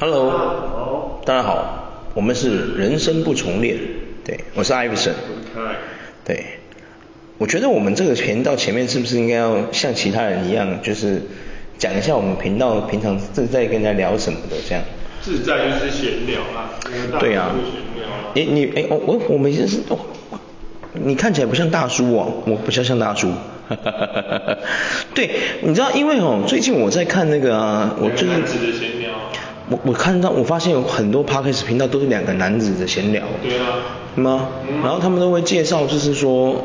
Hello，大家好，我们是人生不重练，对，我是艾弗森，对，我觉得我们这个频道前面是不是应该要像其他人一样，就是讲一下我们频道平常自在跟人家聊什么的这样。自在就是闲聊啊，对啊，你你哎我我我们是哦，你看起来不像大叔哦，我不像像大叔。哈哈哈哈哈哈，对，你知道因为哦，最近我在看那个啊，我最近我我看到我发现有很多 podcast 频道都是两个男子的闲聊，对啊，吗？然后他们都会介绍，就是说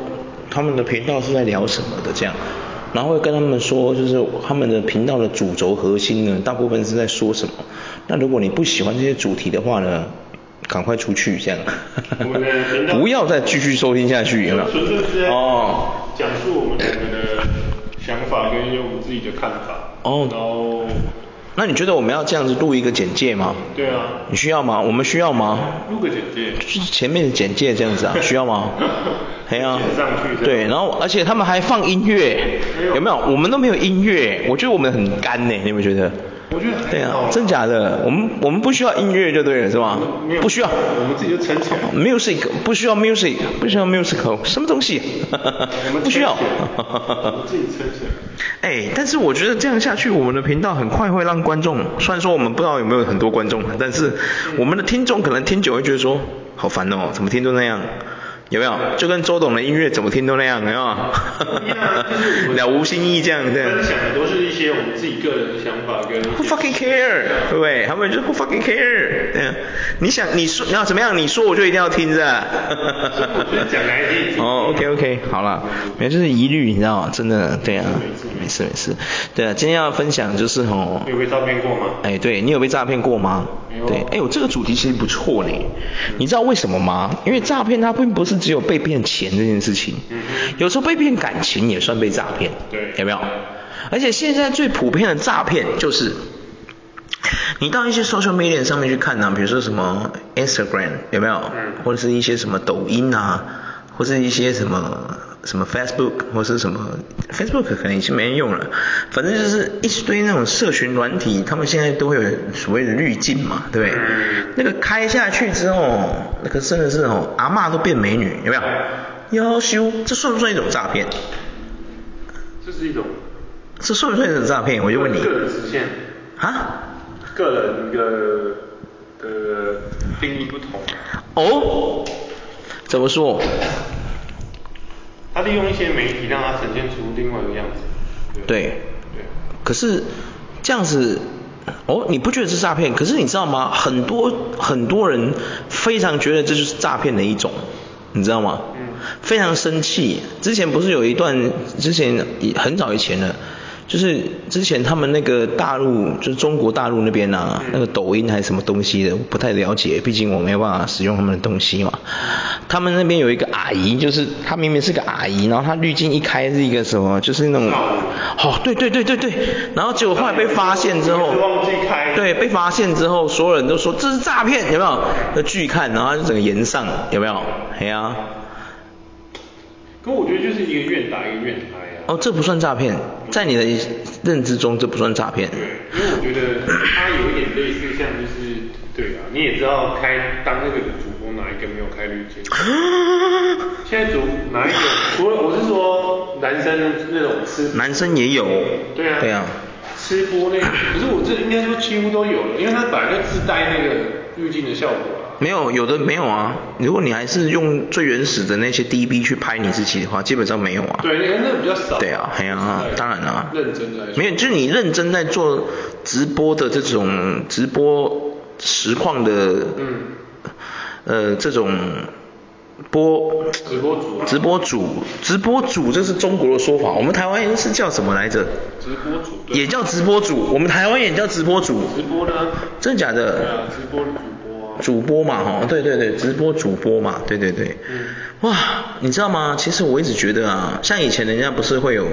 他们的频道是在聊什么的这样，然后会跟他们说，就是他们的频道的主轴核心呢，大部分是在说什么。那如果你不喜欢这些主题的话呢，赶快出去这样，不要再继续收听下去，有没有？哦。讲述我们两个的想法跟用我们自己的看法。哦。然后，那你觉得我们要这样子录一个简介吗？对啊。你需要吗？我们需要吗？录个简介。就是前面的简介这样子啊，需要吗？可以啊。上去。对，然后而且他们还放音乐，有没有？我们都没有音乐，我觉得我们很干呢，你有没有觉得？我觉得对啊，真假的，我们我们不需要音乐就对了，是吧？不需要，我们自己就。Music 不需要 music，不需要 musical，什么东西？不需要。自己撑起来。哎，但是我觉得这样下去，我们的频道很快会让观众，虽然说我们不知道有没有很多观众，但是我们的听众可能听久会觉得说，好烦哦，怎么听都那样。有没有？就跟周董的音乐怎么听都那样，有没有？了无新意这样，子。分享的都是一些我们自己个人的想法跟。Who fucking care？对不对？他们就 Who fucking care？对啊。你想你说你要怎么样？你说我就一定要听是吧？讲来听。哦，OK OK，好了，没就是疑虑，你知道吗？真的，对啊。没事没事。对啊，今天要分享就是哦。你有被诈骗过吗？哎，对你有被诈骗过吗？对，哎，我这个主题其实不错呢。你知道为什么吗？因为诈骗它并不是只有被骗钱这件事情，有时候被骗感情也算被诈骗，对，有没有？而且现在最普遍的诈骗就是，你到一些 social media 上面去看呢、啊，比如说什么 Instagram 有没有？或者是一些什么抖音啊，或者是一些什么。什么 Facebook 或是什么 Facebook 可能已经没人用了，反正就是一堆那种社群软体，他们现在都会有所谓的滤镜嘛，对不对？那个开下去之后，那个真的是哦，阿嬷都变美女，有没有？夭寿，这算不算一种诈骗？这是一种。这算不算一种诈骗？我就问你。个人实现。啊？个人的的定义不同。哦？怎么说？他利用一些媒体让他呈现出另外一个样子。对。对。对可是这样子，哦，你不觉得是诈骗？可是你知道吗？很多很多人非常觉得这就是诈骗的一种，你知道吗？嗯。非常生气。之前不是有一段，之前很早以前了。就是之前他们那个大陆，就是中国大陆那边啊，那个抖音还是什么东西的，我不太了解，毕竟我没有办法使用他们的东西嘛。他们那边有一个阿姨，就是她明明是个阿姨，然后她滤镜一开是一个什么，就是那种，哦，对对对对对，然后结果后来被发现之后，对，被发现之后，所有人都说这是诈骗，有没有？那拒看，然后就整个延上，有没有？嘿啊。可我觉得就是一个愿打一个愿挨。哦，这不算诈骗，在你的认知中这不算诈骗。对，因为我觉得它有一点类似像就是，对啊，你也知道开当那个主播哪一个没有开滤镜？现在主哪一个？除了我是说男生那种吃，男生也有。对啊。对啊。吃播那个，可是我这应该说几乎都有了，因为他本来就自带那个滤镜的效果。没有，有的没有啊。如果你还是用最原始的那些 DB 去拍你自己的话，基本上没有啊。对，那个比较少。对啊，哎呀啊，当然啊。认真的。没有，就是你认真在做直播的这种直播实况的，嗯，呃，这种播直播主，直播主，直播主，这是中国的说法。我们台湾人是叫什么来着？直播主。也叫直播主，我们台湾也叫直播主。直播呢。真的假的？对啊，直播主。主播嘛，哈，对对对，直播主播嘛，对对对。嗯。哇，你知道吗？其实我一直觉得啊，像以前人家不是会有，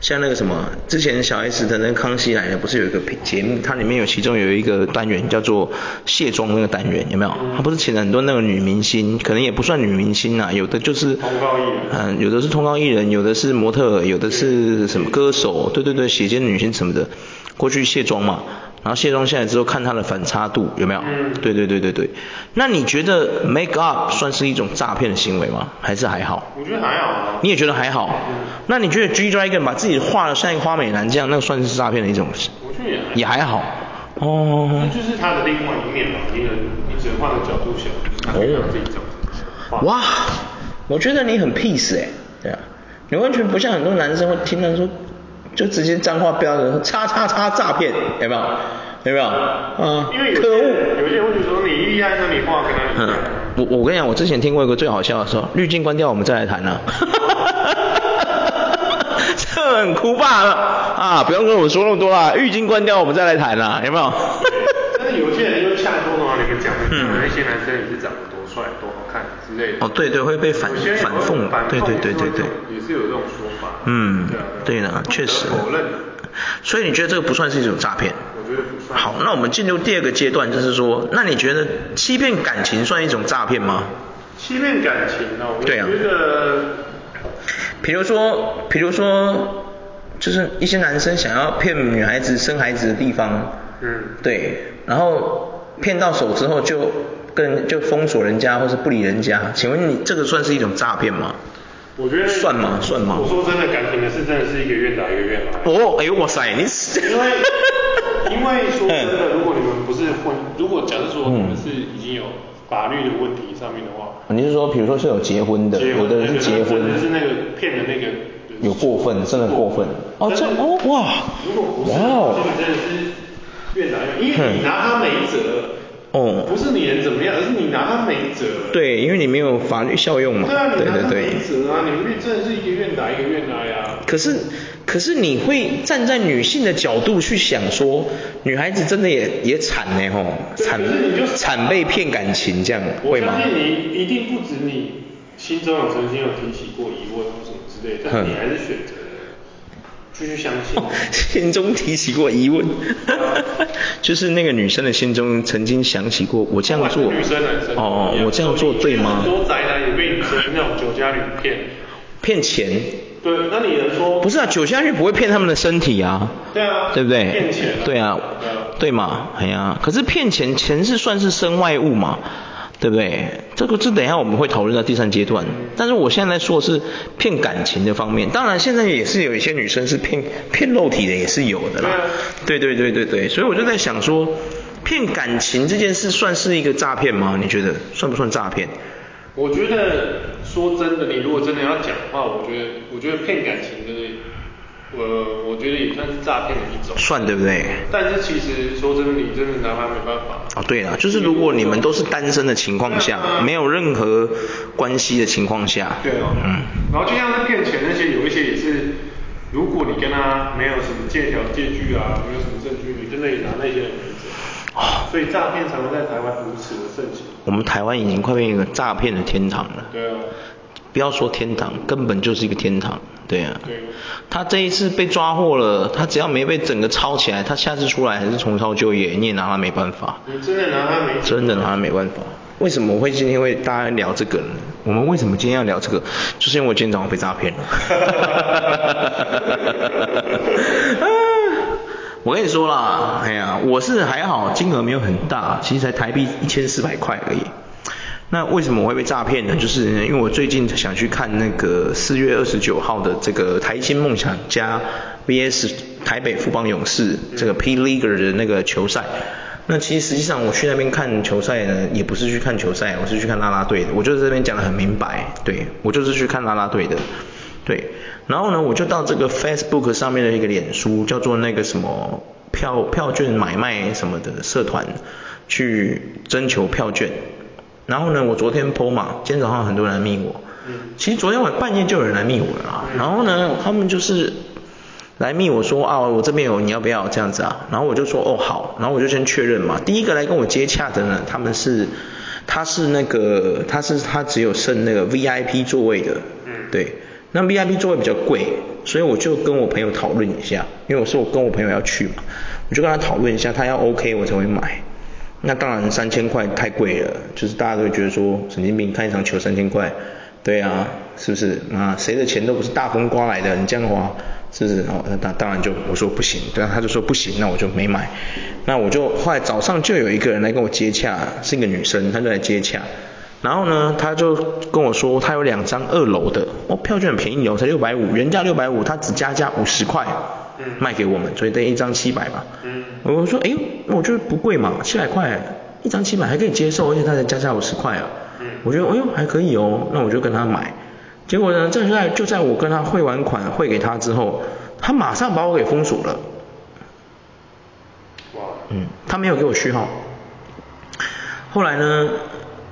像那个什么，之前小 S 的那个《康熙来了》不是有一个节目，它里面有其中有一个单元叫做卸妆那个单元，有没有？他不是请了很多那个女明星，可能也不算女明星啊，有的就是，通告艺人，嗯，有的是通告艺人，有的是模特，有的是什么歌手，对对对，写真女星什么的，过去卸妆嘛。然后卸妆下来之后看它的反差度有没有？嗯。对对对对对。那你觉得 make up 算是一种诈骗的行为吗？还是还好？我觉得还好啊。你也觉得还好？嗯。那你觉得 G Dragon 把自己画的像一个花美男这样，那个算是诈骗的一种？我觉得也还。好。哦。那就是他的另外一面嘛，你能你只能换个角度想，他可以让自己这样子。哇，我觉得你很 peace 哎，对啊，你完全不像很多男生会听到说。就直接脏话标的，叉叉叉诈骗，有没有？有没有？啊，因为有可恶，有些人会觉得说你厉害，那你话跟他一样。嗯，我我跟你讲，我之前听过一个最好笑的说，滤镜关掉，我们再来谈啊。哈哈哈哈哈哈！这很酷吧？啊，不用跟我说那么多啦，滤镜关掉，我们再来谈啦，有没有？但是有些人又恰多的话，你们讲那些男生也是长得多帅、多之类的。哦，对对，会被反反讽，对对对对对。也是有这种说法。嗯，对的，确实。否认。所以你觉得这个不算是一种诈骗？我觉得不算。好，那我们进入第二个阶段，就是说，那你觉得欺骗感情算一种诈骗吗？欺骗感情哦，我觉得。比如说，比如说，就是一些男生想要骗女孩子生孩子的地方。嗯。对，然后骗到手之后就跟就封锁人家或是不理人家，请问你这个算是一种诈骗吗？我觉得算吗？算吗？我说真的，感情的事真的是一个愿打一个愿挨。哦，哎呦哇塞，你死。因为 因为说真的，如果你们不是婚，如果假设说你们是已经有法律的问题上面的话，你是说，比如说是有结婚的，有的人是结婚，是那个骗的那个有过分，真的过分。哦，这哦哇，如果不是，哇，真的是愿打愿，因为你拿他没辙。哦，不是你人怎么样，而是你拿他没辙。对，因为你没有法律效用嘛。对啊，你拿他没辙啊，你们真的是一个愿打一个愿挨啊。可是，可是你会站在女性的角度去想说，女孩子真的也也惨呢吼，惨惨被骗感情这样，会吗？我相信你一定不止你心中有曾经有提起过疑问或什么之类的，但你还是选择。继续相信，哦，心中提起过疑问，就是那个女生的心中曾经想起过，我这样做，女生男生哦，我这样做对吗？很多宅男也被女生那种酒家女骗，骗钱。对，那你能说？不是啊，酒家女不会骗他们的身体啊。对啊。对不对？骗钱。对啊。对嘛？哎呀，可是骗钱，钱是算是身外物嘛。对不对？这个这等一下我们会讨论到第三阶段。但是我现在说的是骗感情的方面，当然现在也是有一些女生是骗骗肉体的，也是有的啦。对对对对对，所以我就在想说，骗感情这件事算是一个诈骗吗？你觉得算不算诈骗？我觉得说真的，你如果真的要讲的话，我觉得我觉得骗感情的。呃，我觉得也算是诈骗的一种，算对不对？但是其实说真的，你真的拿他没办法。哦，对了，就是如果你们都是单身的情况下，没有任何关系的情况下，对哦，嗯。然后就像是骗钱那些，有一些也是，如果你跟他没有什么借条借据啊，没有什么证据，你真的也拿那些人没辙。哦。所以诈骗才会在台湾如此的盛行。我们台湾已经快变一个诈骗的天堂了。对啊。不要说天堂，根本就是一个天堂，对啊。对。他这一次被抓获了，他只要没被整个抄起来，他下次出来还是重操旧业，你也拿他没办法。你真的拿他没？真的拿他没办法。为什么我会今天会大家聊这个呢？我们为什么今天要聊这个？就是因为我今天早上被诈骗了。我跟你说啦，哎呀，我是还好，金额没有很大，其实才台币一千四百块而已。那为什么我会被诈骗呢？就是因为我最近想去看那个四月二十九号的这个台新梦想家 VS 台北富邦勇士这个 P League 的那个球赛。那其实实际上我去那边看球赛呢，也不是去看球赛，我是去看啦啦队的。我就在这边讲得很明白，对，我就是去看啦啦队的，对。然后呢，我就到这个 Facebook 上面的一个脸书，叫做那个什么票票券买卖什么的社团，去征求票券。然后呢，我昨天 po 嘛，今天早上很多人来密我。其实昨天晚半夜就有人来密我了啊。然后呢，他们就是来密我说啊，我这边有，你要不要这样子啊？然后我就说哦好，然后我就先确认嘛。第一个来跟我接洽的呢，他们是，他是那个，他是他只有剩那个 VIP 座位的。对。那 VIP 座位比较贵，所以我就跟我朋友讨论一下，因为我说我跟我朋友要去嘛，我就跟他讨论一下，他要 OK 我才会买。那当然三千块太贵了，就是大家都会觉得说神经病，看一场球三千块，对啊，是不是？啊，谁的钱都不是大风刮来的，你这样花，是不是？哦，那当然就我说不行，对啊，他就说不行，那我就没买。那我就后来早上就有一个人来跟我接洽，是一个女生，她就来接洽。然后呢，她就跟我说，她有两张二楼的，哦，票券很便宜哦，才六百五，原价六百五，她只加价五十块卖给我们，所以等于一张七百嘛。嗯。我说，哎呦，我觉得不贵嘛，七百块，一张七百还可以接受，而且他才加价五十块啊。嗯。我觉得，哎呦，还可以哦，那我就跟他买。结果呢，就在就在我跟他汇完款汇给他之后，他马上把我给封锁了。哇。嗯，他没有给我序号。后来呢，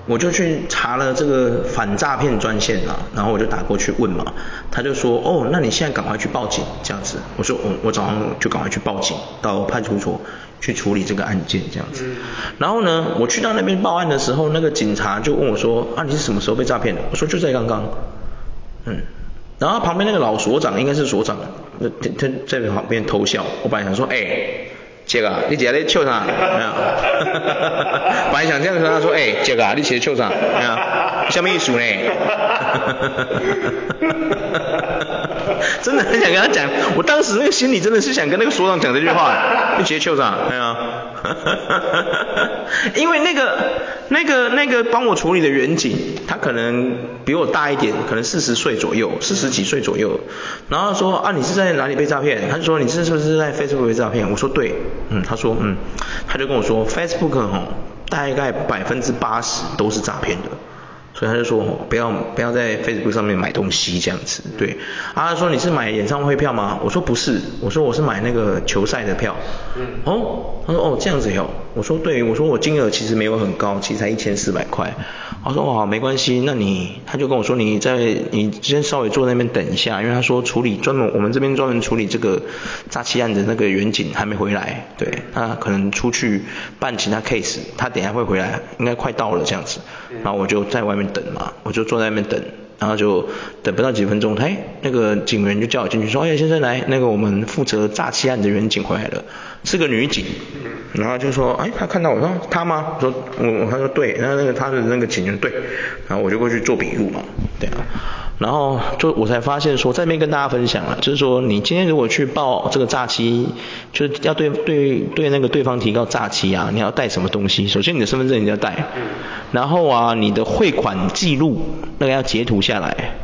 我就去查了这个反诈骗专线啊，然后我就打过去问嘛，他就说，哦，那你现在赶快去报警这样子。我说，我我早上就赶快去报警，到派出所去处理这个案件这样子。嗯。然后呢，我去到那边报案的时候，那个警察就问我说，啊，你是什么时候被诈骗的？我说就在刚刚。嗯，然后旁边那个老所长应该是所长，他他在旁边偷笑。我本来想说，哎、欸，杰哥，你今天在笑啥？本来想这样说，他说，哎、欸，杰哥，你今天在笑啥？什么意思呢？真的很想跟他讲，我当时那个心里真的是想跟那个所长讲这句话，你今天在笑啥？没有。因为那个那个那个帮我处理的远景，他可能比我大一点，可能四十岁左右，四十几岁左右。然后说啊，你是在哪里被诈骗？他就说你是是不是在 Facebook 被诈骗？我说对，嗯，他说嗯，他就跟我说 Facebook 哦，大概百分之八十都是诈骗的。所以他就说不要不要在 Facebook 上面买东西这样子，对。啊，他说你是买演唱会票吗？我说不是，我说我是买那个球赛的票。嗯。哦，他说哦这样子哟。我说对，我说我金额其实没有很高，其实才一千四百块。他说哇没关系，那你他就跟我说你在你先稍微坐那边等一下，因为他说处理专门我们这边专门处理这个诈欺案的那个远景还没回来，对，他可能出去办其他 case，他等一下会回来，应该快到了这样子。然后我就在外面等嘛，我就坐在那边等，然后就等不到几分钟，哎，那个警员就叫我进去说，哎先生来，那个我们负责诈欺案的员警回来了，是个女警，然后就说，哎他看到我说他吗？我说我他说对，然后那个他的那个警员对，然后我就过去做笔录嘛，对啊。然后就我才发现说，在那边跟大家分享了，就是说你今天如果去报这个诈欺，就是要对对对那个对方提告诈欺啊，你要带什么东西？首先你的身份证你要带，然后啊你的汇款记录那个要截图下来，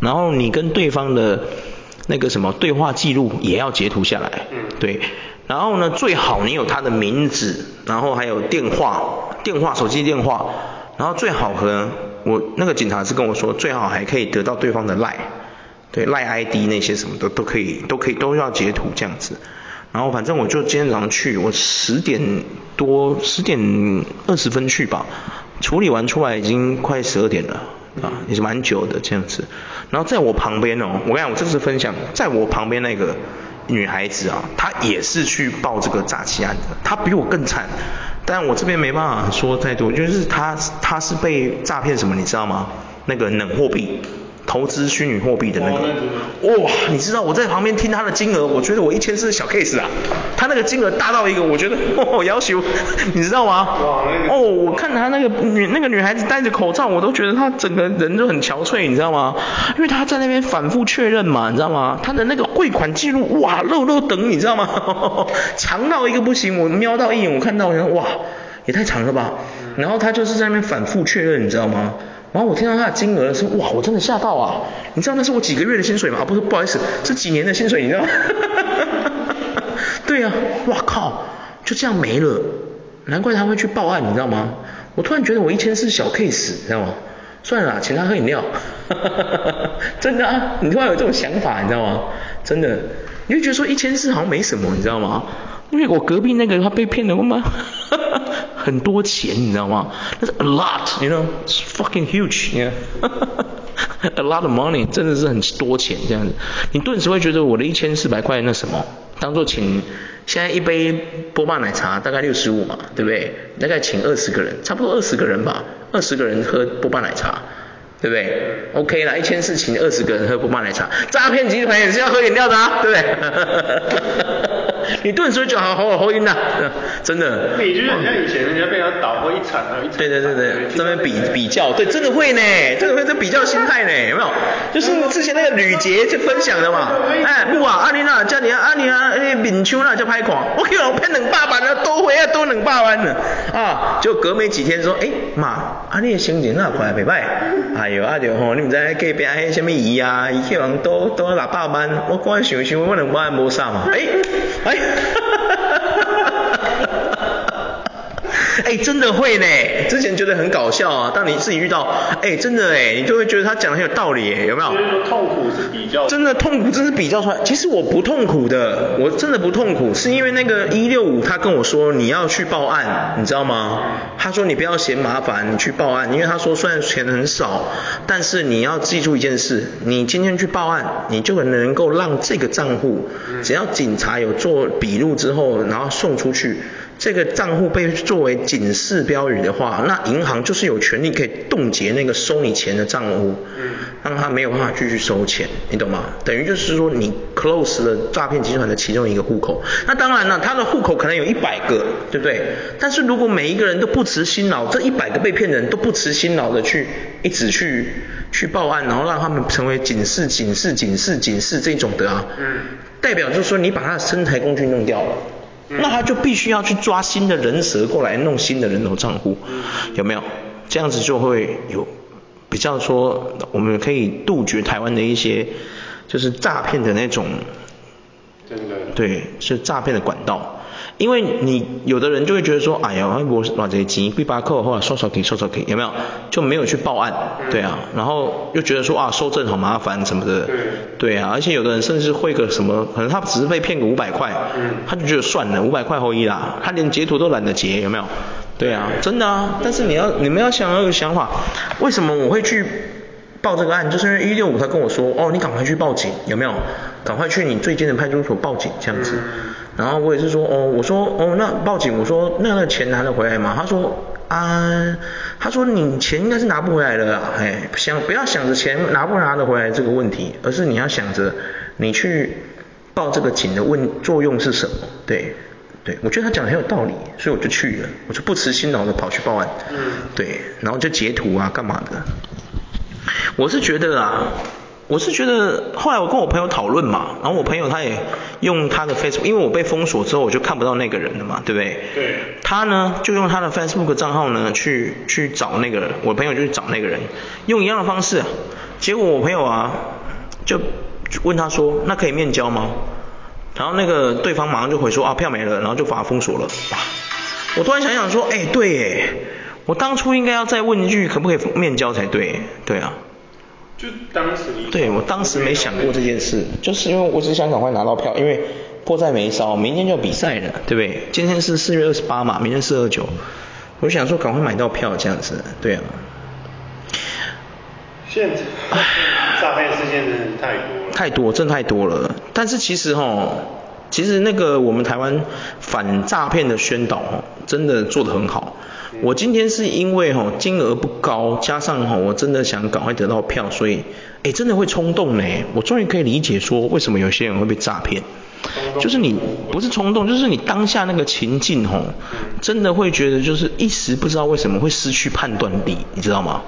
然后你跟对方的那个什么对话记录也要截图下来，对，然后呢最好你有他的名字，然后还有电话电话手机电话，然后最好和。我那个警察是跟我说，最好还可以得到对方的赖，对赖 ID 那些什么的都可以，都可以都要截图这样子。然后反正我就今天早上去，我十点多十点二十分去吧，处理完出来已经快十二点了啊，也是蛮久的这样子。然后在我旁边哦，我跟你讲，我这次分享，在我旁边那个女孩子啊，她也是去报这个诈欺案的，她比我更惨。但我这边没办法说太多，就是他他是被诈骗什么，你知道吗？那个冷货币，投资虚拟货币的那个。哇，你知道我在旁边听他的金额，我觉得我一千是小 case 啊。他那个金额大到一个，我觉得哦，要求，你知道吗？哦，我看他那个女那个女孩子戴着口罩，我都觉得她整个人就很憔悴，你知道吗？因为她在那边反复确认嘛，你知道吗？她的那个汇款记录，哇，漏漏等，你知道吗？长到一个不行，我瞄到一眼，我看到，哇，也太长了吧。然后他就是在那边反复确认，你知道吗？然后我听到他的金额的时候，哇，我真的吓到啊！你知道那是我几个月的薪水吗？不是，不好意思，是几年的薪水，你知道吗？对呀、啊，哇靠，就这样没了，难怪他会去报案，你知道吗？我突然觉得我一千是小 case，你知道吗？算了，请他喝饮料，真的啊，你突然有这种想法，你知道吗？真的，你就觉得说一千四好像没什么，你知道吗？因为我隔壁那个他被骗了吗？很多钱，你知道吗？那是 a lot，you know，it's fucking huge，yeah. a lot of money，真的是很多钱这样子。你顿时会觉得我的一千四百块那什么，当做请现在一杯波霸奶茶大概六十五嘛，对不对？大概请二十个人，差不多二十个人吧，二十个人喝波霸奶茶，对不对？OK 啦，一千四请二十个人喝波霸奶茶，诈骗集团也是要喝饮料的啊，对不对？你顿时就好好好晕呐，真的。你觉得很像以前人家被人倒过一场啊，一场。对对对对，这边比比较，对，真的会呢，真的会这比较心态呢，有没有？就是之前那个吕杰就分享的嘛，哎，不啊，阿妮娜叫你啊，阿妮啊，哎，敏秋那叫拍狂，我靠，拍两百万了，都会啊，都两百万了，啊，就隔没几天说，哎妈，啊你的心情那快袂歹，哎呦，阿着吼，你们在隔壁迄什么姨啊，伊去往都都六百万，我光想想，我两百万无啥嘛，哎，哎，哈哈哈哈哈哈。哎，真的会呢。之前觉得很搞笑啊，当你自己遇到，哎，真的哎，你就会觉得他讲的很有道理，有没有？痛苦是比较。真的痛苦，真是比较出来。其实我不痛苦的，我真的不痛苦，是因为那个一六五他跟我说你要去报案，你知道吗？他说你不要嫌麻烦，你去报案，因为他说虽然钱很少，但是你要记住一件事，你今天去报案，你就能够让这个账户，只要警察有做笔录之后，然后送出去。这个账户被作为警示标语的话，那银行就是有权利可以冻结那个收你钱的账户，让他没有办法继续收钱，你懂吗？等于就是说你 close 了诈骗集团的其中一个户口。那当然了，他的户口可能有一百个，对不对？但是如果每一个人都不辞辛劳，这一百个被骗人都不辞辛劳的去一直去去报案，然后让他们成为警示、警示、警示、警示这种的啊，代表就是说你把他的生财工具弄掉了。那他就必须要去抓新的人蛇过来弄新的人头账户，有没有？这样子就会有比较说，我们可以杜绝台湾的一些就是诈骗的那种，真的，对，是诈骗的管道。因为你有的人就会觉得说，哎呀，我把这些钱被巴扣，或者刷刷给刷刷给，有没有？就没有去报案，对啊，然后又觉得说啊，收证好麻烦什么的，对啊，而且有的人甚至会个什么，可能他只是被骗个五百块，他就觉得算了，五百块后一啦，他连截图都懒得截，有没有？对啊，真的啊，但是你要你们要想要有个想法，为什么我会去报这个案？就是因为一六五他跟我说，哦，你赶快去报警，有没有？赶快去你最近的派出所报警，这样子。然后我也是说，哦，我说，哦，那报警，我说，那那个钱拿得回来吗？他说，啊，他说你钱应该是拿不回来的啦，哎，想不要想着钱拿不拿得回来这个问题，而是你要想着你去报这个警的问作用是什么？对，对，我觉得他讲的很有道理，所以我就去了，我就不辞辛劳的跑去报案，嗯，对，然后就截图啊，干嘛的？我是觉得啊。我是觉得，后来我跟我朋友讨论嘛，然后我朋友他也用他的 Facebook，因为我被封锁之后我就看不到那个人了嘛，对不对？对。他呢就用他的 Facebook 账号呢去去找那个人，我朋友就去找那个人，用一样的方式，结果我朋友啊就问他说，那可以面交吗？然后那个对方马上就回说啊票没了，然后就把他封锁了。我突然想想说，哎对哎，我当初应该要再问一句可不可以面交才对，对啊。就当时你对我当时没想过这件事，就是因为我只想赶快拿到票，因为迫在眉梢，明天就要比赛了，对不对？今天是四月二十八嘛，明天四二九，我想说赶快买到票这样子，对啊。现在诈骗事件真的太多了。太多，真太多了。但是其实哦，其实那个我们台湾反诈骗的宣导齁，真的做得很好。我今天是因为哈金额不高，加上哈我真的想赶快得到票，所以哎真的会冲动呢。我终于可以理解说为什么有些人会被诈骗，就是你不是冲动，就是你当下那个情境哈，真的会觉得就是一时不知道为什么会失去判断力，你知道吗？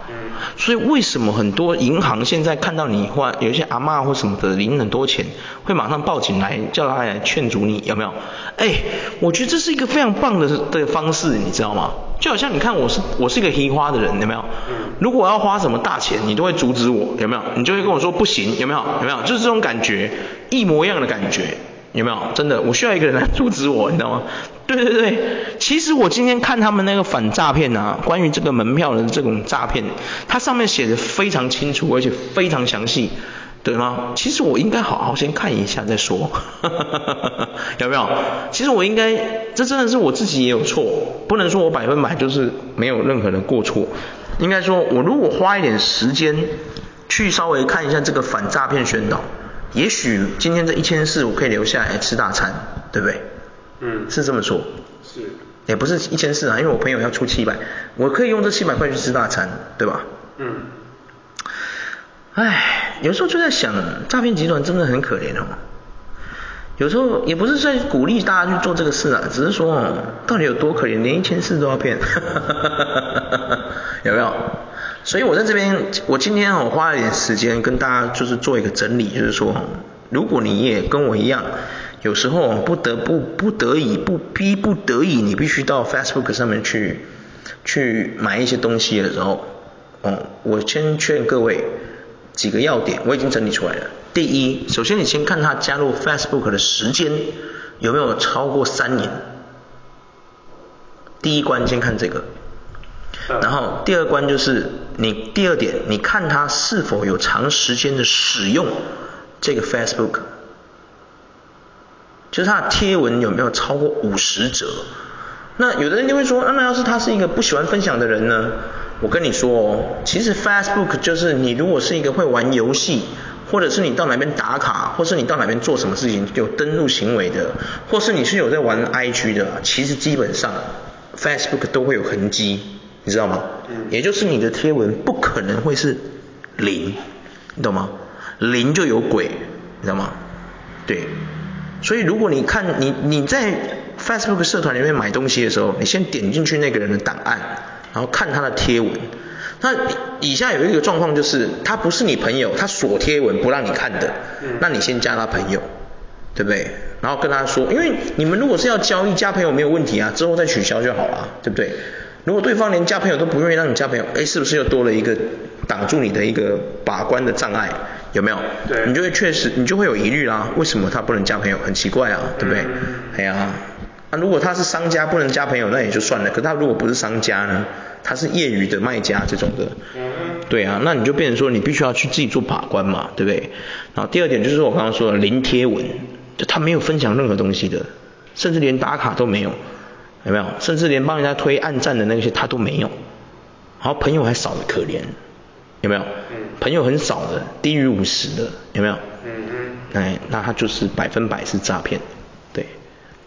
所以为什么很多银行现在看到你或有一些阿妈或什么的领很多钱，会马上报警来叫他来劝阻你，有没有？哎，我觉得这是一个非常棒的的方式，你知道吗？就好像你看我是我是一个黑花的人，有没有？如果我要花什么大钱，你都会阻止我，有没有？你就会跟我说不行，有没有？有没有？就是这种感觉，一模一样的感觉。有没有？真的，我需要一个人来阻止我，你知道吗？对对对，其实我今天看他们那个反诈骗啊，关于这个门票的这种诈骗，它上面写的非常清楚，而且非常详细，对吗？其实我应该好好先看一下再说，有没有？其实我应该，这真的是我自己也有错，不能说我百分百就是没有任何的过错，应该说我如果花一点时间去稍微看一下这个反诈骗宣导。也许今天这一千四我可以留下来吃大餐，对不对？嗯，是这么说。是。也不是一千四啊，因为我朋友要出七百，我可以用这七百块去吃大餐，对吧？嗯。唉，有时候就在想，诈骗集团真的很可怜哦。有时候也不是在鼓励大家去做这个事啊，只是说哦，到底有多可怜，连一千四都要骗，有没有？所以我在这边，我今天我花了点时间跟大家就是做一个整理，就是说，如果你也跟我一样，有时候不得不不得已不逼不得已，你必须到 Facebook 上面去去买一些东西的时候，哦，我先劝各位几个要点，我已经整理出来了。第一，首先你先看他加入 Facebook 的时间有没有超过三年。第一关先看这个，然后第二关就是你第二点，你看他是否有长时间的使用这个 Facebook，就是他的贴文有没有超过五十则。那有的人就会说，那要是他是一个不喜欢分享的人呢？我跟你说哦，其实 Facebook 就是你如果是一个会玩游戏。或者是你到哪边打卡，或是你到哪边做什么事情有登录行为的，或是你是有在玩 IG 的，其实基本上 Facebook 都会有痕迹，你知道吗？嗯。也就是你的贴文不可能会是零，你懂吗？零就有鬼，你知道吗？对。所以如果你看你你在 Facebook 社团里面买东西的时候，你先点进去那个人的档案，然后看他的贴文。那以下有一个状况就是，他不是你朋友，他锁贴文不让你看的，那你先加他朋友，对不对？然后跟他说，因为你们如果是要交易加朋友没有问题啊，之后再取消就好了，对不对？如果对方连加朋友都不愿意让你加朋友，哎，是不是又多了一个挡住你的一个把关的障碍？有没有？对，你就会确实，你就会有疑虑啦。为什么他不能加朋友？很奇怪啊，对不对？哎呀，那如果他是商家不能加朋友，那也就算了。可他如果不是商家呢？他是业余的卖家这种的，对啊，那你就变成说你必须要去自己做把关嘛，对不对？然后第二点就是我刚刚说的零贴文，就他没有分享任何东西的，甚至连打卡都没有，有没有？甚至连帮人家推暗赞的那些他都没有，然后朋友还少的可怜，有没有？朋友很少的，低于五十的，有没有？嗯嗯。哎，那他就是百分百是诈骗。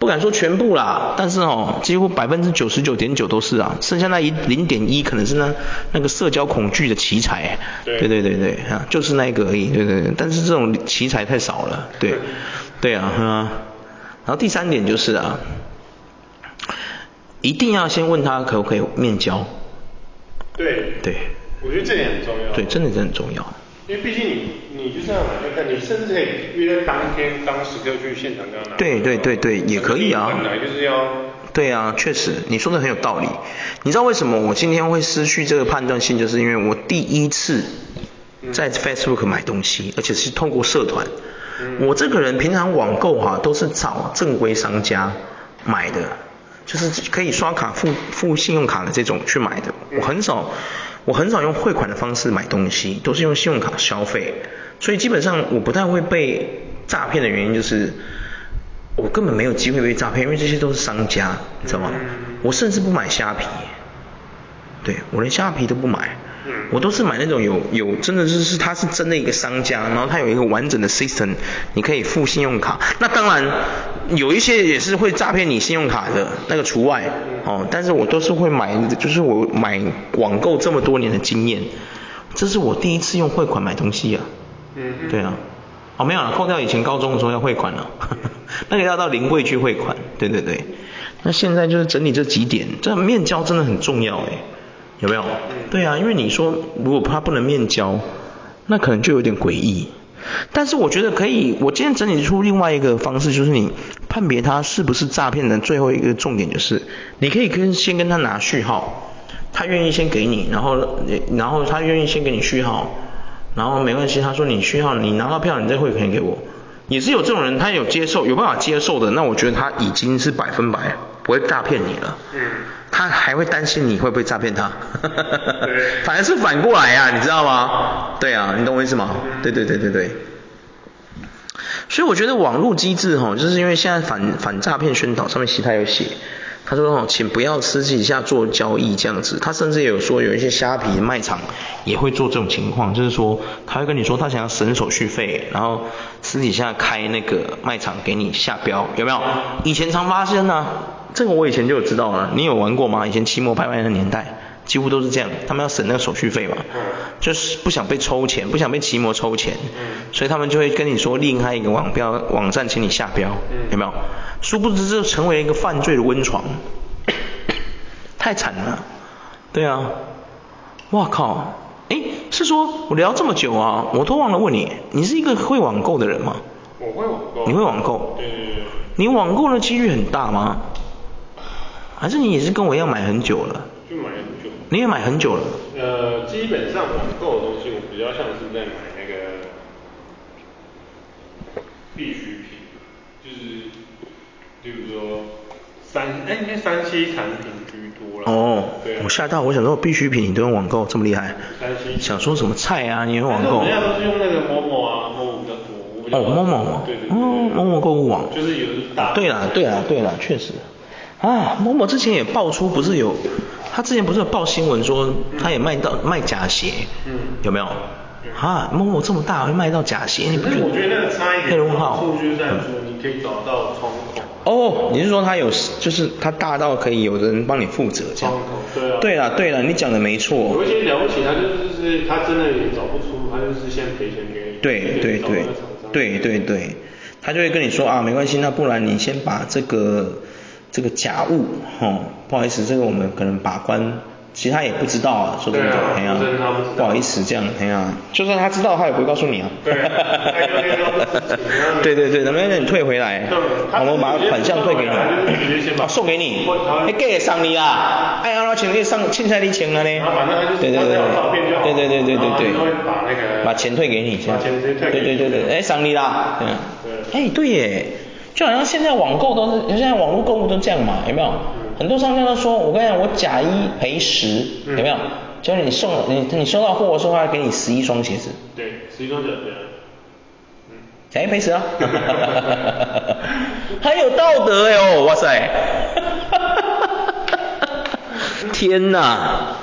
不敢说全部啦，但是哦，几乎百分之九十九点九都是啊，剩下那一零点一可能是那那个社交恐惧的奇才，对。对对对啊，就是那一个而已，对对对，但是这种奇才太少了，对，对。啊，啊，然后第三点就是啊，一定要先问他可不可以面交，对，对，我觉得这点很重要，对，真的真的很重要。因为毕竟你你就是要买去看，你甚至可以约在当天当时就去现场跟他拿。对对对对，也可以啊。本来就是要。对啊，确实，你说的很有道理。你知道为什么我今天会失去这个判断性，就是因为我第一次在 Facebook 买东西，而且是透过社团。我这个人平常网购哈、啊、都是找正规商家买的，就是可以刷卡付付信用卡的这种去买的，我很少。我很少用汇款的方式买东西，都是用信用卡消费，所以基本上我不太会被诈骗的原因就是，我根本没有机会被诈骗，因为这些都是商家，你知道吗？我甚至不买虾皮，对，我连虾皮都不买。我都是买那种有有真的是是他是真的一个商家，然后他有一个完整的 system，你可以付信用卡。那当然有一些也是会诈骗你信用卡的那个除外哦，但是我都是会买，就是我买网购这么多年的经验，这是我第一次用汇款买东西啊。嗯。对啊。哦没有了，扣掉以前高中的时候要汇款了，那个要到临柜去汇款。对对对。那现在就是整理这几点，这面交真的很重要哎。有没有？对啊，因为你说如果他不能面交，那可能就有点诡异。但是我觉得可以，我今天整理出另外一个方式，就是你判别他是不是诈骗的最后一个重点就是，你可以跟先跟他拿序号，他愿意先给你，然后然后他愿意先给你序号，然后没关系，他说你序号你拿到票你再汇款给我，也是有这种人，他有接受有办法接受的，那我觉得他已经是百分百不会诈骗你了。嗯。他还会担心你会不会诈骗他，反而是反过来啊，你知道吗？对啊，你懂我意思吗？对对对对对。所以我觉得网络机制哈，就是因为现在反反诈骗宣导上面其他有写，他说哦，请不要私底下做交易这样子。他甚至也有说有一些虾皮卖场也会做这种情况，就是说他会跟你说他想要省手续费，然后私底下开那个卖场给你下标，有没有？以前常发生呢、啊。这个我以前就有知道了，你有玩过吗？以前期末拍卖的年代，几乎都是这样，他们要省那个手续费嘛，嗯，就是不想被抽钱，不想被奇摩抽钱，嗯，所以他们就会跟你说另开一个网标网站，请你下标，嗯，有没有？殊不知这成为一个犯罪的温床，太惨了，对啊，哇靠，哎，是说我聊这么久啊，我都忘了问你，你是一个会网购的人吗？我会网购。你会网购？对对对。你网购的几率很大吗？还是你也是跟我一样买很久了？就买很久。你也买很久了？呃，基本上网购的东西，我比较像是在买那个必需品，就是，例如说三，哎，应该三 C 产品居多了。哦。对啊。我吓到，我想说必需品你都用网购这么厉害。三 C。想说什么菜啊？你用网购？我们家都是用那个 Momo 啊，Momo 比较多。哦某某网。对对对。哦，Momo 购物网。就是有的是大。对啦，对啦，对啦，确实。啊，Momo 之前也爆出不是有，他之前不是有报新闻说他也卖到卖假鞋，嗯，有没有？啊，Momo 这么大会卖到假鞋，你不觉得？我觉得那个差一点。黑人问号。就是在说你可以找到窗口。哦，你是说他有，就是他大到可以有人帮你负责这样？窗口，对啊。对了对了，你讲的没错。有一些了不起，他就是他真的也找不出，他就是先赔钱给你。对对对，对对对，他就会跟你说啊，没关系，那不然你先把这个。这个假物，吼、哦，不好意思，这个我们可能把关，其实他也不知道啊，说真的，哎呀、啊，不好意思这样，哎呀、啊，就算他知道，他也不会告诉你啊。对，对对对，能不能让你退回来？我们把款项退给你，啊，送给你，哎，给上你啦，哎呀，那钱给上，欠下你钱了呢。对对对，对对对对对对，把钱退给你，这样。对对对对，哎，上你啦，对。哎，对耶。就好像现在网购都是，现在网络购物都这样嘛，有没有？嗯、很多商家都说，我跟你讲，我假一赔十，有没有？就是你送你你收到货的时候，他会给你十一双鞋子。对，十一双鞋子。嗯。假一赔十啊！很有道德哎哦，哇塞！天哪！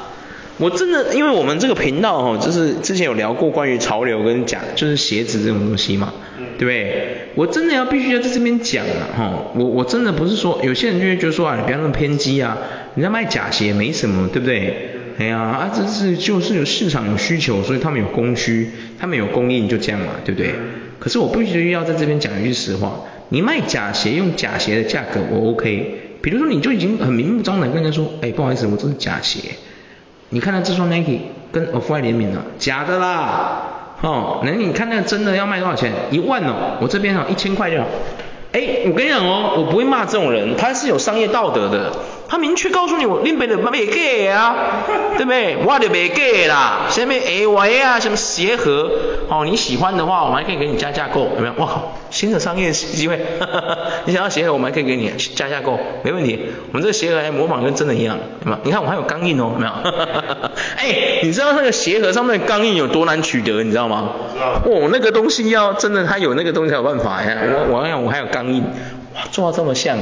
我真的，因为我们这个频道哦，就是之前有聊过关于潮流跟假，就是鞋子这种东西嘛，嗯、对不对？我真的要必须要在这边讲了哈，我我真的不是说，有些人就会觉得说啊，你不要那么偏激啊，人家卖假鞋没什么，对不对？哎呀啊，这是就是有市场有需求，所以他们有供需，他们有供应就这样嘛，对不对？可是我必须要在这边讲一句实话，你卖假鞋用假鞋的价格我 OK，比如说你就已经很明目张胆跟人家说，哎，不好意思，我这是假鞋。你看到这双 Nike 跟 Off-White 联名的，假的啦，哦，那你看那真的要卖多少钱？一万哦，我这边哦一千块就好。哎，我跟你讲哦，我不会骂这种人，他是有商业道德的。他明确告诉你，我林北的没给啊，对不对？我就没给啦，什么 A Y 啊，什么鞋盒，哦，你喜欢的话，我们还可以给你加价购，有没有？哇靠，新的商业机会，你想要鞋盒，我们还可以给你加价购，没问题。我们这个鞋盒还模仿跟真的一样，有没有？你看我还有钢印哦，有没有？哎，你知道那个鞋盒上面的钢印有多难取得，你知道吗？知道。哦，那个东西要真的，它有那个东西才有办法呀。我我想我还有钢印。做到这么像，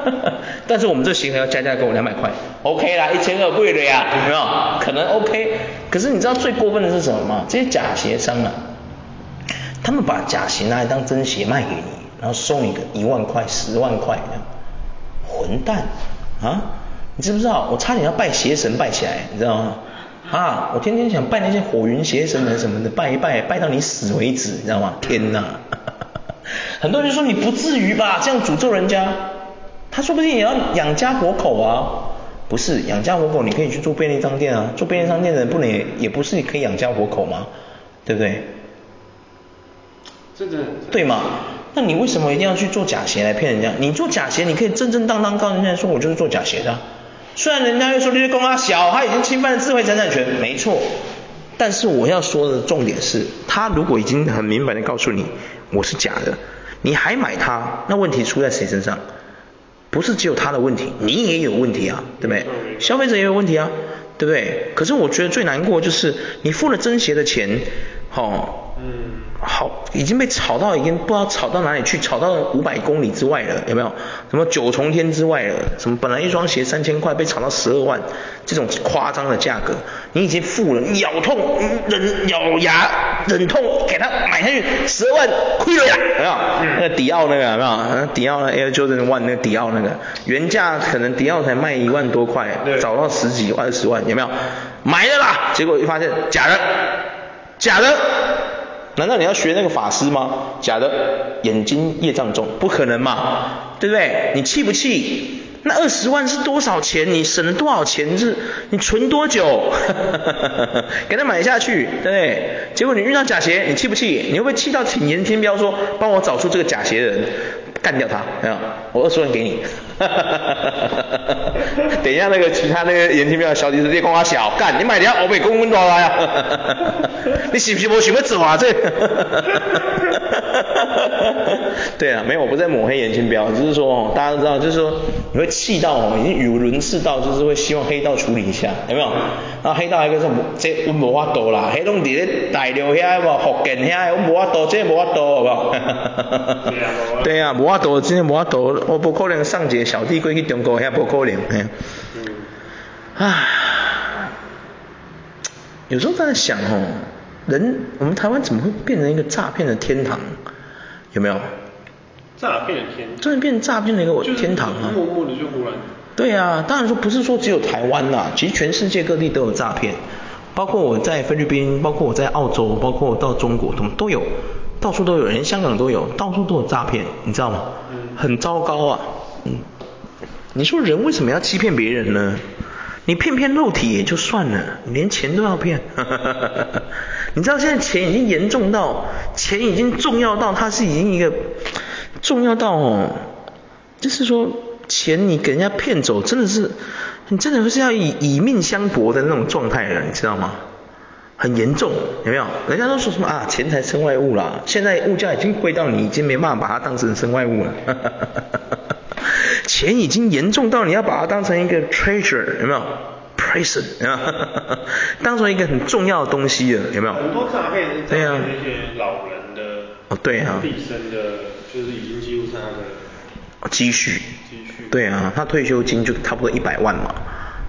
但是我们这鞋盒要加价给我两百块，OK 啦，一千二贵了呀，有没有？可能 OK，可是你知道最过分的是什么吗？这些假鞋商啊，他们把假鞋拿来当真鞋卖给你，然后送一个一万块、十万块，混蛋啊！你知不知道？我差点要拜邪神拜起来，你知道吗？啊，我天天想拜那些火云邪神什么的，拜一拜，拜到你死为止，你知道吗？天哪！很多人就说你不至于吧，这样诅咒人家，他说不定也要养家活口啊。不是养家活口，你可以去做便利商店啊，做便利商店的人不能也也不是可以养家活口吗？对不对？这个对吗？那你为什么一定要去做假鞋来骗人家？你做假鞋，你可以正正当当告诉人家说我就是做假鞋的。虽然人家又说这些公阿小，他已经侵犯了智慧财产权，没错。但是我要说的重点是，他如果已经很明白的告诉你我是假的，你还买它，那问题出在谁身上？不是只有他的问题，你也有问题啊，对不对？消费者也有问题啊，对不对？可是我觉得最难过就是你付了真鞋的钱，哦，嗯，好，已经被炒到已经不知道炒到哪里去，炒到五百公里之外了，有没有？什么九重天之外了？什么本来一双鞋三千块，被炒到十二万，这种夸张的价格，你已经付了，你咬痛忍咬牙忍痛给他买下去十二万亏了呀，有没有？嗯、那个迪奥那个有没有？迪奥那 Air Jordan One 那个迪奥那个原价可能迪奥才卖一万多块，找到十几万二十万，有没有？买了啦，结果一发现假的，假的。难道你要学那个法师吗？假的，眼睛业障重，不可能嘛，对不对？你气不气？那二十万是多少钱？你省了多少钱？是，你存多久？给他买下去，对不对？结果你遇到假鞋，你气不气？你会不会气到请严天彪说，帮我找出这个假鞋的人？干掉他，没有，我二十万给你。等一下那个其他那个眼睛比较小，你直接跟我小干，你买条欧美公文多来啊？你是不是没想要做啊？这？对啊，没有，我不在抹黑颜清标，只是说哦大家都知道，就是说你会气到哦，已经语无伦次到，就是会希望黑道处理一下，有没有？那黑道还跟说，这我无法度啦，黑拢伫咧大陆遐无福建遐，我无法度，这无法度，好不好？对啊，无法度，真的无法度，我不可能送一个小弟过去中国遐，不可能，哎。嗯。唉，有时候在想哦，人，我们台湾怎么会变成一个诈骗的天堂？有没有？诈骗的天堂，真的变成诈骗的一个天堂啊！默默的就忽然。对啊，当然说不是说只有台湾啦，其实全世界各地都有诈骗，包括我在菲律宾，包括我在澳洲，包括我到中国，怎么都有，到处都有，连香港都有，到处都有诈骗，你知道吗？嗯。很糟糕啊，嗯。你说人为什么要欺骗别人呢？你骗骗肉体也就算了，你连钱都要骗。你知道现在钱已经严重到，钱已经重要到，它是已经一个重要到哦，就是说钱你给人家骗走，真的是你真的是要以以命相搏的那种状态了，你知道吗？很严重，有没有？人家都说什么啊，钱财身外物啦，现在物价已经贵到你已经没办法把它当成身外物了。钱已经严重到你要把它当成一个 treasure，有没有？prison 啊，当成一个很重要的东西了，有没有？很多诈骗是诈骗那些老人的哦，对啊，毕生的，就是已经几乎是他的积蓄，积蓄，对啊，他退休金就差不多一百万嘛，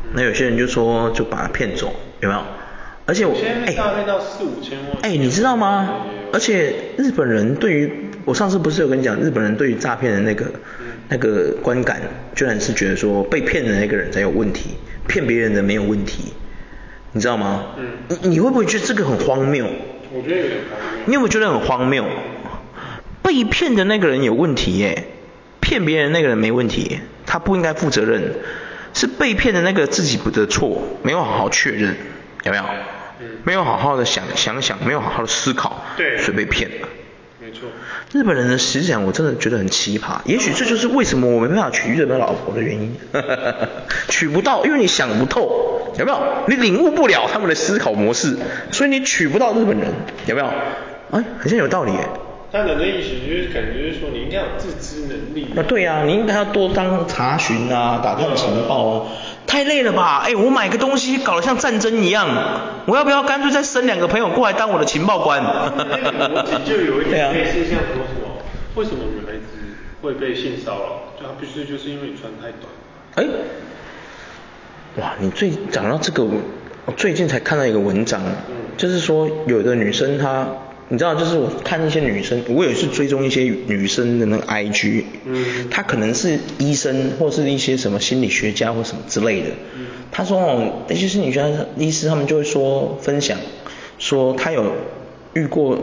嗯、那有些人就说就把他骗走，有没有？而且我哎，诈骗到四五千万，哎，你知道吗？而且日本人对于我上次不是有跟你讲，日本人对于诈骗的那个、嗯、那个观感，居然是觉得说被骗的那个人才有问题。骗别人的没有问题，你知道吗？嗯。你你会不会觉得这个很荒谬？我觉得有点荒谬。你有没有觉得很荒谬？被骗的那个人有问题耶，骗别人那个人没问题，他不应该负责任，是被骗的那个自己不得错，没有好好确认，有没有？嗯。没有好好的想想想，没有好好的思考，对，所以被骗了。日本人的思想我真的觉得很奇葩，也许这就是为什么我没办法娶日本老婆的原因，娶不到，因为你想不透，有没有？你领悟不了他们的思考模式，所以你娶不到日本人，有没有？哎，好像有道理。他人的意思就是感觉就是说你应该有自知能力。啊，对啊，你应该要多当查询啊，打探情报啊。太累了吧？哎，我买个东西搞得像战争一样，我要不要干脆再生两个朋友过来当我的情报官？那个逻辑就有一点类似像说什么，为什么女孩子会被性骚扰？就她必须就是因为你穿太短。哎，哇，你最讲到这个，我最近才看到一个文章，嗯、就是说有的女生她。你知道，就是我看一些女生，我也是追踪一些女生的那个 IG，嗯，她可能是医生或是一些什么心理学家或什么之类的，嗯，她说哦，那些心理学家、医师他们就会说分享，说她有遇过，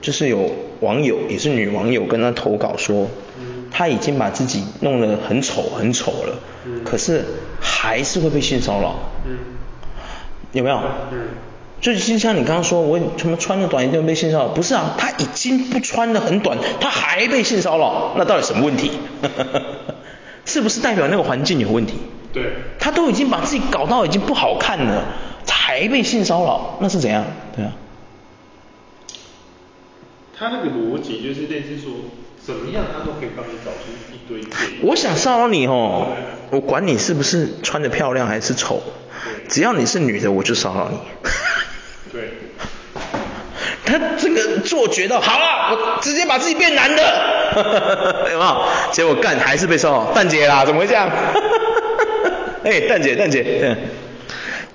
就是有网友也是女网友跟她投稿说，嗯，她已经把自己弄得很丑很丑了，嗯，可是还是会被性骚扰，嗯，有没有？嗯。就像你刚刚说，我什么穿的短一定会被性骚扰？不是啊，他已经不穿的很短，他还被性骚扰，那到底什么问题？是不是代表那个环境有问题？对。他都已经把自己搞到已经不好看了，才被性骚扰，那是怎样？对啊。他那个逻辑就是类似说，怎么样他都可以帮你找出一堆点。我想骚扰你哦，我管你是不是穿的漂亮还是丑，只要你是女的，我就骚扰你。对，他这个整个做绝到好了，我直接把自己变男的，有没有？结果干还是被骚扰，蛋姐啦，怎么会这样？哎，蛋姐，蛋姐，嗯，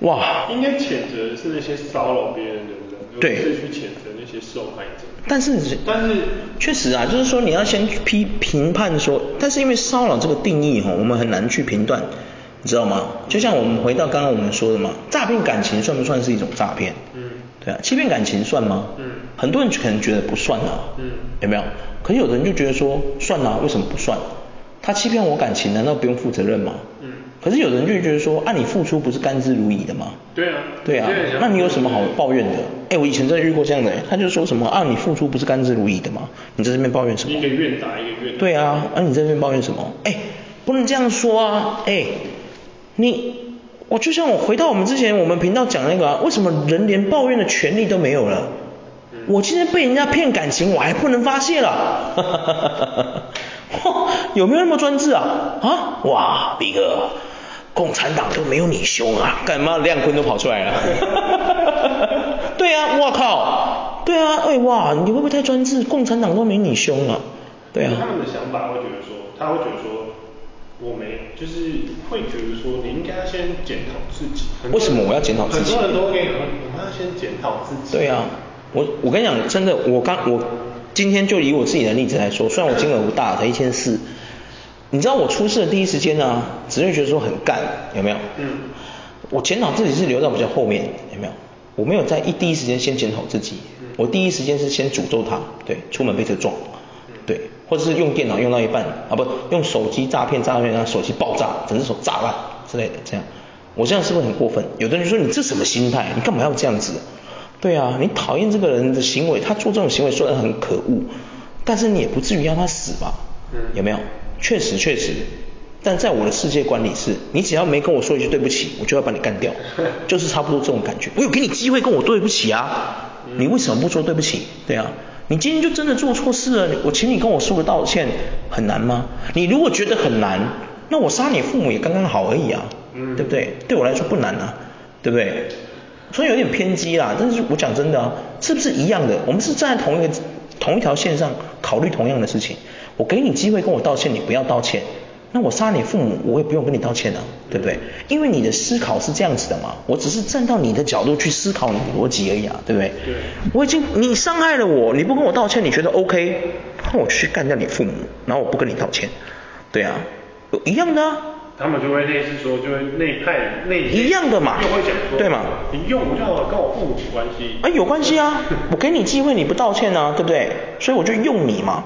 哇，应该谴责的是那些骚扰别人的人，对，去谴责那些受害者。但是，但是确实啊，就是说你要先批评判说，但是因为骚扰这个定义哈，我们很难去评断。你知道吗？就像我们回到刚刚我们说的嘛，诈骗感情算不算是一种诈骗？嗯，对啊，欺骗感情算吗？嗯，很多人可能觉得不算啊。嗯，有没有？可是有的人就觉得说算啊，为什么不算？他欺骗我感情，难道不用负责任吗？嗯，可是有的人就觉得说，啊，你付出不是甘之如饴的吗？对啊，对啊，那你有什么好抱怨的？哎，我以前真的遇过这样的，他就说什么啊，你付出不是甘之如饴的吗？你在这边抱怨什么？一个愿打一个愿。对啊，啊，你在这边抱怨什么？哎，不能这样说啊，哎。你，我就像我回到我们之前我们频道讲那个啊，为什么人连抱怨的权利都没有了？我今天被人家骗感情，我还不能发泄了？哈哈哈哈有没有那么专制啊？啊？哇，比哥，共产党都没有你凶啊！干嘛亮坤都跑出来了？哈哈哈对啊，我靠，对啊，哎哇，你会不会太专制？共产党都没你凶啊？对啊。他们的想法会觉得说，他会觉得说。我没有，就是会觉得说，你应该要先检讨自己。为什么我要检讨自己？很多人都会跟你说，我们要先检讨自己。对啊，我我跟你讲，真的，我刚我今天就以我自己的例子来说，虽然我金额不大，才一千四，你知道我出事的第一时间呢，只会觉得说很干，有没有？嗯。我检讨自己是留到比较后面，有没有？我没有在一第一时间先检讨自己，我第一时间是先诅咒他，对，出门被车撞。对，或者是用电脑用到一半啊，不用手机诈骗诈骗，让手机爆炸，整只手炸烂之类的，这样，我这样是不是很过分？有的人说你这什么心态？你干嘛要这样子？对啊，你讨厌这个人的行为，他做这种行为虽然很可恶，但是你也不至于让他死吧？嗯，有没有？确实确实，但在我的世界观里是，你只要没跟我说一句对不起，我就要把你干掉，就是差不多这种感觉。我有给你机会跟我对不起啊，你为什么不说对不起？对啊。你今天就真的做错事了，我请你跟我说个道歉，很难吗？你如果觉得很难，那我杀你父母也刚刚好而已啊，嗯，对不对？对我来说不难啊，对不对？所以有点偏激啦，但是我讲真的啊，是不是一样的？我们是站在同一个同一条线上考虑同样的事情。我给你机会跟我道歉，你不要道歉。那我杀你父母，我也不用跟你道歉啊，对不对？因为你的思考是这样子的嘛，我只是站到你的角度去思考你的逻辑而已啊，对不对？对。我已经你伤害了我，你不跟我道歉，你觉得 OK？那我去干掉你父母，然后我不跟你道歉，对啊，一样的啊。他们就会类似说，就会内派内一样的嘛，又会讲说，对嘛？你用我就好了，跟我父母有关系。啊，有关系啊，我给你机会你不道歉啊，对不对？所以我就用你嘛，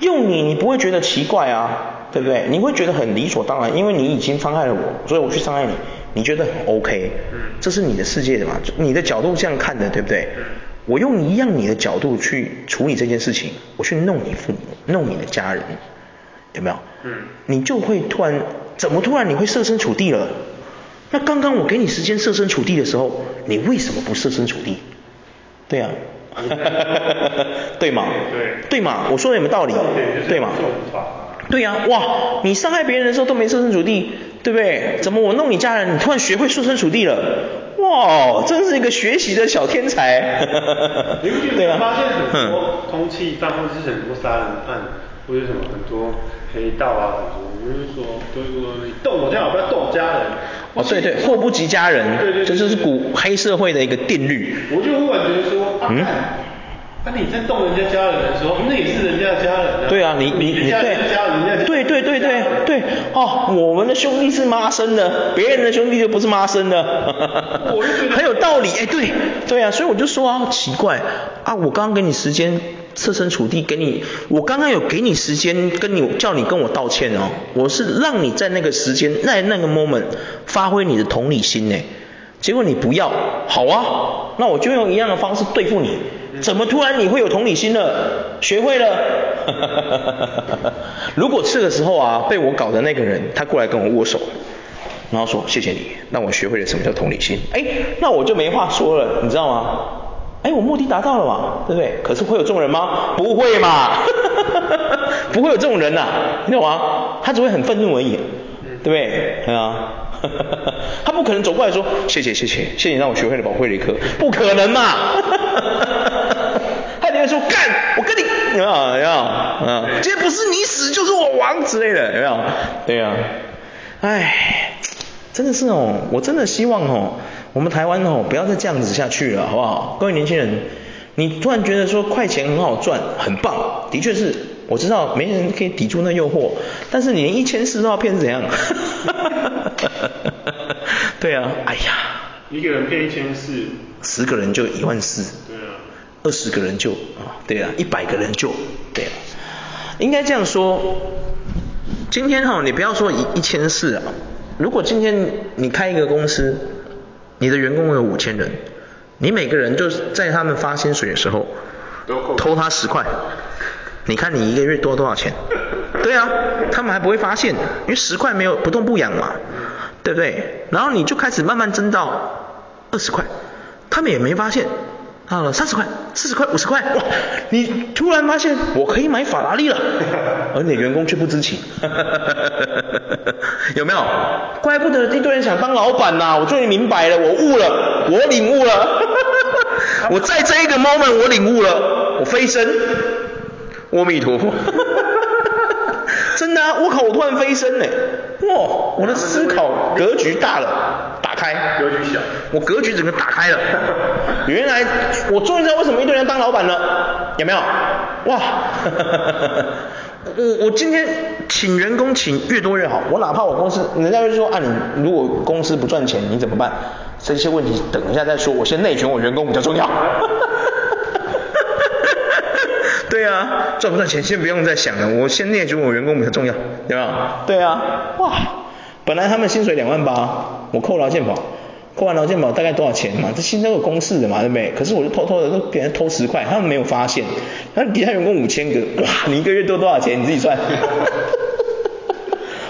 用你你不会觉得奇怪啊。对不对？你会觉得很理所当然，因为你已经伤害了我，所以我去伤害你，你觉得很 OK？嗯，这是你的世界的嘛？你的角度这样看的，对不对？嗯，我用一样你的角度去处理这件事情，我去弄你父母，弄你的家人，有没有？嗯，你就会突然，怎么突然你会设身处地了？那刚刚我给你时间设身处地的时候，你为什么不设身处地？对啊，对吗？对，对嘛？我说的有没有道理？对嘛？对呀、啊，哇，你伤害别人的时候都没设身处地，对不对？怎么我弄你家人，你突然学会设身处地了？哇，真是一个学习的小天才。对啊，发现很多通缉犯或者是很多杀人犯，或者什么很多黑道啊，很多就是说，就是说你动我家人，不要动我家人。哦，对对，祸不及家人，对对，这就是古黑社会的一个定律。我就会感觉得说，啊、嗯。那、啊、你在动人家家人的时候，那也是人家的家人啊。对啊，你你你对，对对对对对，哦，我们的兄弟是妈生的，别人的兄弟就不是妈生的，很有道理，哎，对对啊，所以我就说啊，奇怪。啊，我刚刚给你时间设身处地给你，我刚刚有给你时间跟你叫你跟我道歉哦，我是让你在那个时间在那个 moment 发挥你的同理心呢，结果你不要，好啊，那我就用一样的方式对付你。怎么突然你会有同理心了？学会了？如果这个时候啊，被我搞的那个人，他过来跟我握手，然后说谢谢你，让我学会了什么叫同理心。哎，那我就没话说了，你知道吗？哎，我目的达到了嘛，对不对？可是会有这种人吗？不会嘛，不会有这种人呐、啊，你知道吗？他只会很愤怒而已，对不对？对啊，他不可能走过来说谢谢谢谢谢谢你让我学会了宝贵的一课，不可能嘛。来说干，我跟你有没有有没有啊？今天不是你死就是我亡之类的有没有？对啊，哎，真的是哦，我真的希望哦，我们台湾哦不要再这样子下去了，好不好？各位年轻人，你突然觉得说快钱很好赚，很棒，的确是，我知道没人可以抵住那诱惑，但是你连一千四都要骗是怎样？对啊，哎呀。一个人骗一千四，十个人就一万四，对啊，二十个人就啊，对啊，一百个人就对啊，应该这样说，今天哈，你不要说一一千四啊，如果今天你开一个公司，你的员工有五千人，你每个人就是在他们发薪水的时候，偷他十块，你看你一个月多多少钱？对啊，他们还不会发现，因为十块没有不痛不痒嘛。对不对？然后你就开始慢慢增到二十块，他们也没发现，啊，三十块、四十块、五十块，哇！你突然发现我可以买法拉利了，而你员工却不知情，有没有？怪不得一堆人想当老板呐！我终于明白了，我悟了，我领悟了，我在这一个 moment 我领悟了，我飞升，阿弥陀佛。真的啊！我靠，我突然飞升呢！哇，我的思考格局大了，打开。格局小。我格局整个打开了。原来我终于知道为什么一堆人当老板了，有没有？哇！我我今天请员工请越多越好，我哪怕我公司，人家就说啊，你如果公司不赚钱，你怎么办？这些问题等一下再说，我先内卷我员工比较重要。对啊，赚不赚钱先不用再想了，我先内卷我员工比较重要，对吧？对啊，哇，本来他们薪水两万八，我扣劳健保，扣完劳健保大概多少钱嘛？这薪都有公式的嘛，对不对？可是我就偷偷的都给人偷十块，他们没有发现，那底下员工五千个，哇，你一个月多多少钱？你自己算。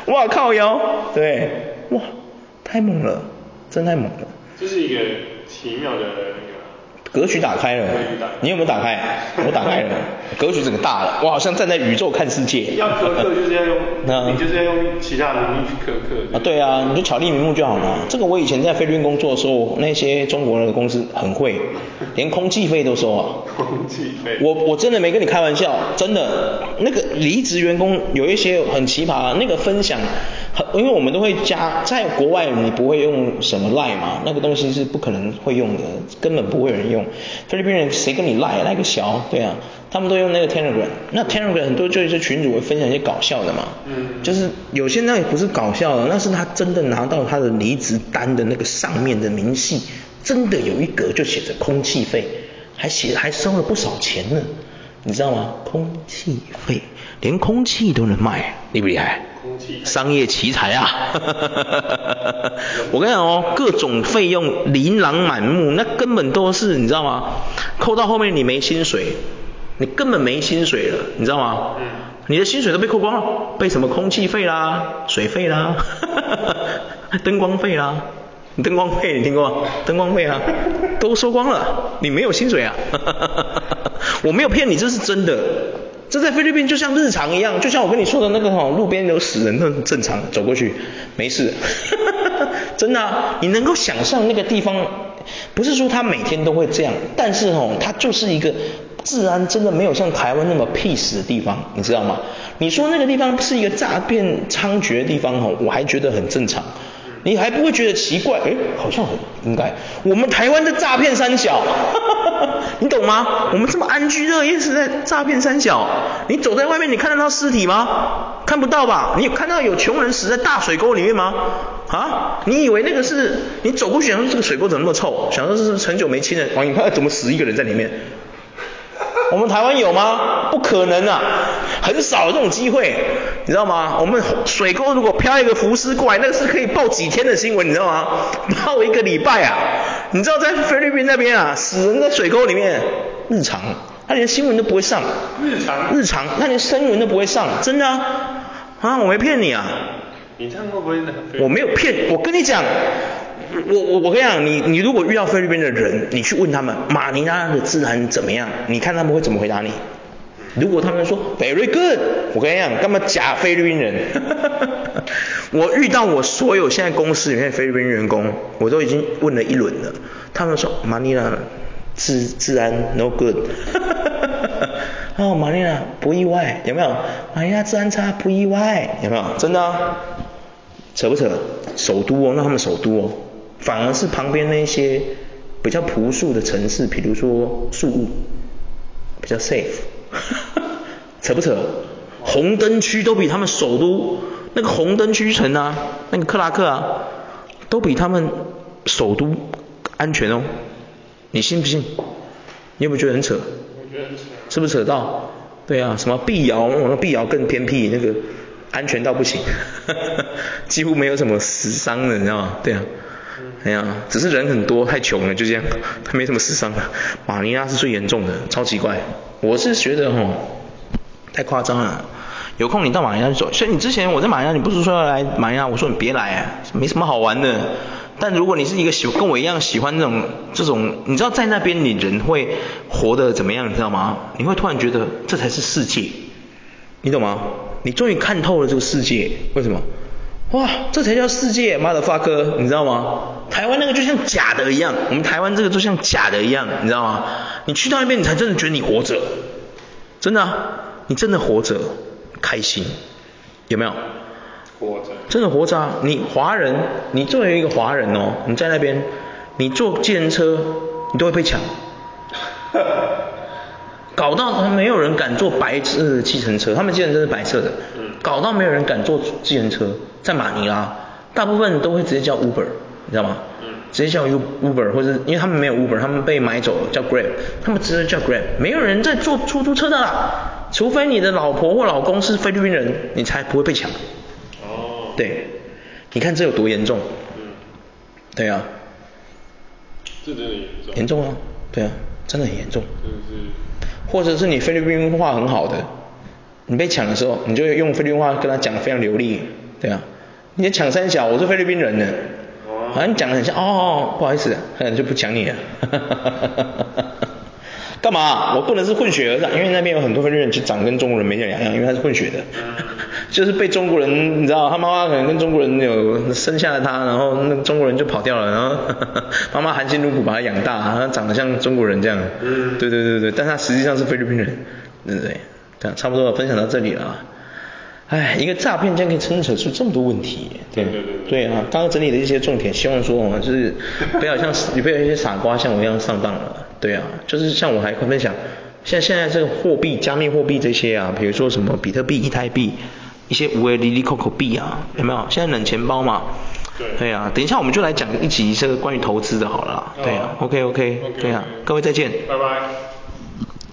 哇靠腰，对，哇，太猛了，真太猛了。这是一个奇妙的那个。格局打开了，你有没有打开？我打开了，格局整个大了，我好像站在宇宙看世界。要苛刻就是要用，你就是要用其他的名义去苛刻。啊，对啊，你就巧立名目就好了。这个我以前在菲律宾工作的时候，那些中国人的公司很会，连空气费都收啊。空气费。我我真的没跟你开玩笑，真的，那个离职员工有一些很奇葩，那个分享。因为我们都会加，在国外你不会用什么 Line 嘛，那个东西是不可能会用的，根本不会有人用。菲律宾人谁跟你 Line 来个小，对啊，他们都用那个 Telegram。那 Telegram 很多就是群主会分享一些搞笑的嘛，嗯，就是有些那也不是搞笑的，那是他真的拿到他的离职单的那个上面的明细，真的有一格就写着空气费，还写还收了不少钱呢，你知道吗？空气费，连空气都能卖，厉不厉害？商业奇才啊！我跟你讲哦，各种费用琳琅满目，那根本都是你知道吗？扣到后面你没薪水，你根本没薪水了，你知道吗？嗯。你的薪水都被扣光了，被什么空气费啦、水费啦、灯光费啦，灯光费你听过吗？灯光费啊，都收光了，你没有薪水啊！我没有骗你，这是真的。这在菲律宾就像日常一样，就像我跟你说的那个哈，路边有死人，那很正常，走过去没事，真的，你能够想象那个地方，不是说他每天都会这样，但是哦，它就是一个治安真的没有像台湾那么 peace 的地方，你知道吗？你说那个地方是一个诈骗猖獗的地方哦，我还觉得很正常。你还不会觉得奇怪？哎，好像很应该。我们台湾的诈骗三小，你懂吗？我们这么安居乐业是在诈骗三小。你走在外面，你看得到尸体吗？看不到吧？你有看到有穷人死在大水沟里面吗？啊？你以为那个是？你走过去想说这个水沟怎么那么臭？想说这是很久没清了，哇，你看怎么死一个人在里面？我们台湾有吗？不可能啊，很少有这种机会，你知道吗？我们水沟如果飘一个浮尸过来，那个是可以报几天的新闻，你知道吗？报一个礼拜啊！你知道在菲律宾那边啊，死人在水沟里面，日常，他连新闻都不会上。日常。日常，他连新闻都不会上，真的啊！啊，我没骗你啊。你这样会不会？我没有骗，我跟你讲。我我我跟你讲，你你如果遇到菲律宾的人，你去问他们马尼拉的治安怎么样？你看他们会怎么回答你？如果他们说 very good，我跟你讲，干嘛假菲律宾人？我遇到我所有现在公司里面菲律宾员工，我都已经问了一轮了，他们说马尼拉治治安 no good。哦，马尼拉不意外，有没有？马尼拉治安差不意外，有没有？真的啊，扯不扯？首都哦，那他们首都哦，反而是旁边那些比较朴素的城市，比如说宿雾，比较 safe，扯不扯？红灯区都比他们首都那个红灯区城啊，那个克拉克啊，都比他们首都安全哦，你信不信？你有没有觉得很扯？我觉得很扯。是不是扯到？对啊，什么碧瑶，那碧瑶更偏僻，那个安全到不行，几乎没有什么死伤的，你知道吗？对啊，哎呀，只是人很多，太穷了，就这样，他没什么死伤。马尼拉是最严重的，超奇怪。我是觉得齁，太夸张了。有空你到马尼拉去走，所以你之前我在马尼拉，你不是说要来马尼拉，我说你别来啊，没什么好玩的。但如果你是一个喜跟我一样喜欢这种这种，你知道在那边你人会活得怎么样，你知道吗？你会突然觉得这才是世界，你懂吗？你终于看透了这个世界，为什么？哇，这才叫世界，motherfucker，你知道吗？台湾那个就像假的一样，我们台湾这个就像假的一样，你知道吗？你去到那边，你才真的觉得你活着，真的，你真的活着。开心，有没有？活着。真的活着啊！你华人，你作为一个华人哦，你在那边，你坐计程车，你都会被抢。搞到没有人敢坐白色的计程车，他们计程车是白色的。嗯。搞到没有人敢坐计程车，在马尼拉，大部分都会直接叫 Uber，你知道吗？嗯。直接叫 Uber，或者因为他们没有 Uber，他们被买走了，叫 Grab，他们直接叫 Grab，没有人在坐出租车的啦。除非你的老婆或老公是菲律宾人，你才不会被抢。哦。对，你看这有多严重？嗯。对啊。这真的严重。严重啊，对啊，真的很严重。或者是你菲律宾话很好的，你被抢的时候，你就用菲律宾话跟他讲的非常流利，对啊。你抢三小，我是菲律宾人呢。哦。好像你讲的很像，哦，不好意思，那就不抢你了。哈哈哈哈哈。干嘛？我不能是混血儿子，因为那边有很多菲律宾人，就长跟中国人没两样，因为他是混血的，就是被中国人，你知道，他妈妈可能跟中国人有生下了他，然后那个中国人就跑掉了，然后 妈妈含辛茹苦把他养大，他长得像中国人这样，对对对对，但他实际上是菲律宾人，对不对？这样差不多分享到这里了。哎，一个诈骗竟然可以牵扯出这么多问题，对对对对啊，刚刚整理的一些重点，希望说就是不要像 你不要有一些傻瓜像我一样上当了。对啊，就是像我还会分享，像现在这个货币、加密货币这些啊，比如说什么比特币、以太币，一些无为利利扣扣币啊，有没有？现在冷钱包嘛。对。对啊，等一下我们就来讲一集这个关于投资的好了。对啊。OK OK。对啊，各位再见。拜拜。